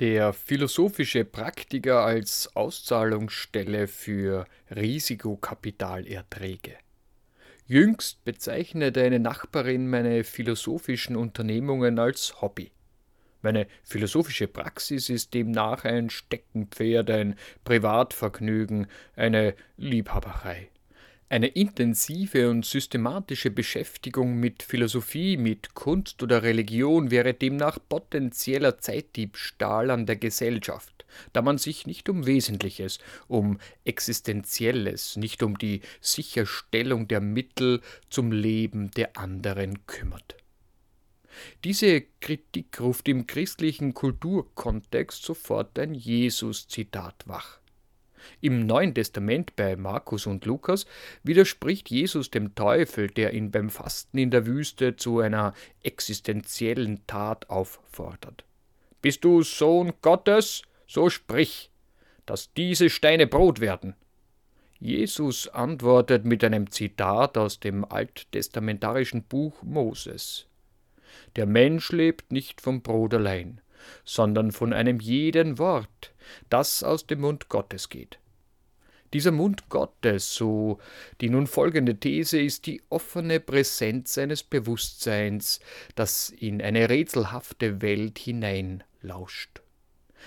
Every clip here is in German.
Der philosophische Praktiker als Auszahlungsstelle für Risikokapitalerträge. Jüngst bezeichnete eine Nachbarin meine philosophischen Unternehmungen als Hobby. Meine philosophische Praxis ist demnach ein Steckenpferd, ein Privatvergnügen, eine Liebhaberei. Eine intensive und systematische Beschäftigung mit Philosophie, mit Kunst oder Religion wäre demnach potenzieller Zeitdiebstahl an der Gesellschaft, da man sich nicht um Wesentliches, um Existenzielles, nicht um die Sicherstellung der Mittel zum Leben der anderen kümmert. Diese Kritik ruft im christlichen Kulturkontext sofort ein Jesus-Zitat wach. Im Neuen Testament bei Markus und Lukas widerspricht Jesus dem Teufel, der ihn beim Fasten in der Wüste zu einer existenziellen Tat auffordert. Bist du Sohn Gottes? So sprich, dass diese Steine Brot werden. Jesus antwortet mit einem Zitat aus dem alttestamentarischen Buch Moses. Der Mensch lebt nicht vom Brot allein, sondern von einem jeden Wort, das aus dem Mund Gottes geht. Dieser Mund Gottes, so die nun folgende These, ist die offene Präsenz seines Bewusstseins, das in eine rätselhafte Welt hineinlauscht.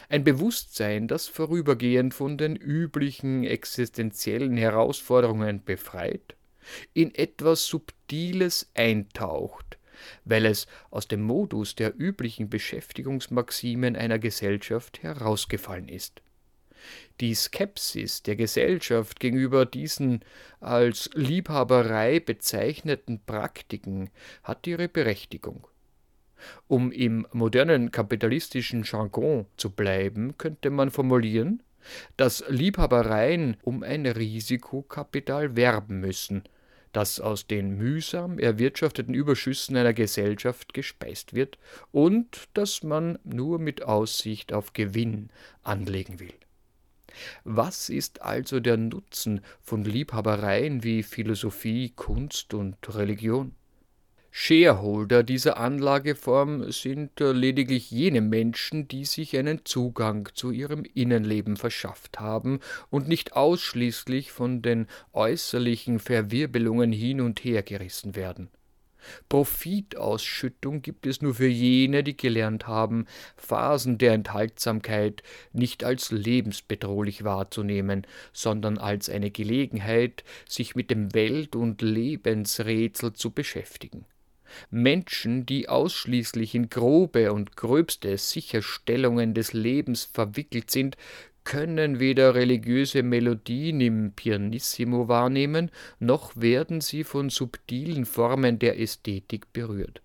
Ein Bewusstsein, das vorübergehend von den üblichen existenziellen Herausforderungen befreit, in etwas Subtiles eintaucht, weil es aus dem Modus der üblichen Beschäftigungsmaximen einer Gesellschaft herausgefallen ist. Die Skepsis der Gesellschaft gegenüber diesen als Liebhaberei bezeichneten Praktiken hat ihre Berechtigung. Um im modernen kapitalistischen Jargon zu bleiben, könnte man formulieren, dass Liebhabereien um ein Risikokapital werben müssen, das aus den mühsam erwirtschafteten Überschüssen einer Gesellschaft gespeist wird und das man nur mit Aussicht auf Gewinn anlegen will. Was ist also der Nutzen von Liebhabereien wie Philosophie, Kunst und Religion? Shareholder dieser Anlageform sind lediglich jene Menschen, die sich einen Zugang zu ihrem Innenleben verschafft haben und nicht ausschließlich von den äußerlichen Verwirbelungen hin und her gerissen werden. Profitausschüttung gibt es nur für jene, die gelernt haben, Phasen der Enthaltsamkeit nicht als lebensbedrohlich wahrzunehmen, sondern als eine Gelegenheit, sich mit dem Welt- und Lebensrätsel zu beschäftigen. Menschen, die ausschließlich in grobe und gröbste Sicherstellungen des Lebens verwickelt sind, können weder religiöse Melodien im Pianissimo wahrnehmen, noch werden sie von subtilen Formen der Ästhetik berührt.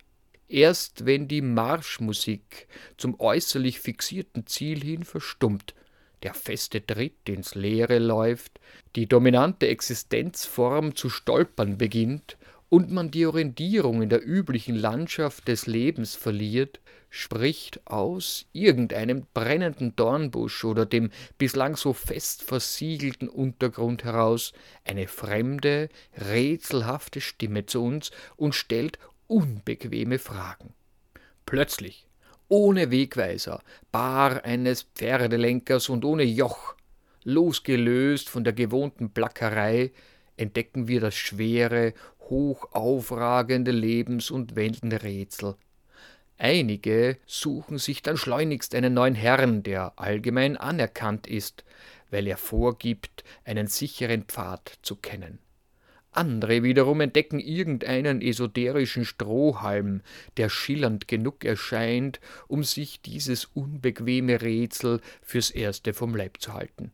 Erst wenn die Marschmusik zum äußerlich fixierten Ziel hin verstummt, der feste Tritt ins Leere läuft, die dominante Existenzform zu stolpern beginnt und man die Orientierung in der üblichen Landschaft des Lebens verliert, spricht aus irgendeinem brennenden Dornbusch oder dem bislang so fest versiegelten Untergrund heraus eine fremde, rätselhafte Stimme zu uns und stellt unbequeme Fragen. Plötzlich, ohne Wegweiser, bar eines Pferdelenkers und ohne Joch, losgelöst von der gewohnten Plackerei, entdecken wir das schwere, hoch aufragende Lebens- und Weltenrätsel. Einige suchen sich dann schleunigst einen neuen Herrn, der allgemein anerkannt ist, weil er vorgibt, einen sicheren Pfad zu kennen. Andere wiederum entdecken irgendeinen esoterischen Strohhalm, der schillernd genug erscheint, um sich dieses unbequeme Rätsel fürs erste vom Leib zu halten.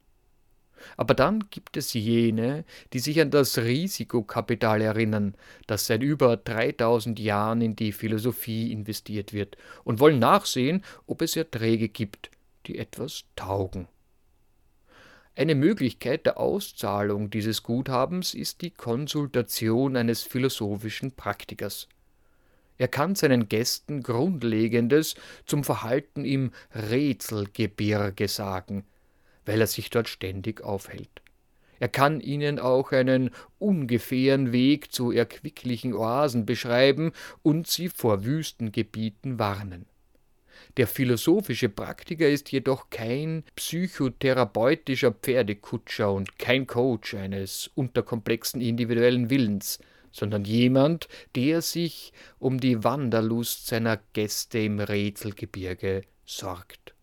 Aber dann gibt es jene, die sich an das Risikokapital erinnern, das seit über 3000 Jahren in die Philosophie investiert wird, und wollen nachsehen, ob es Erträge gibt, die etwas taugen. Eine Möglichkeit der Auszahlung dieses Guthabens ist die Konsultation eines philosophischen Praktikers. Er kann seinen Gästen Grundlegendes zum Verhalten im Rätselgebirge sagen, weil er sich dort ständig aufhält. Er kann ihnen auch einen ungefähren Weg zu erquicklichen Oasen beschreiben und sie vor Wüstengebieten warnen. Der philosophische Praktiker ist jedoch kein psychotherapeutischer Pferdekutscher und kein Coach eines unterkomplexen individuellen Willens, sondern jemand, der sich um die Wanderlust seiner Gäste im Rätselgebirge sorgt.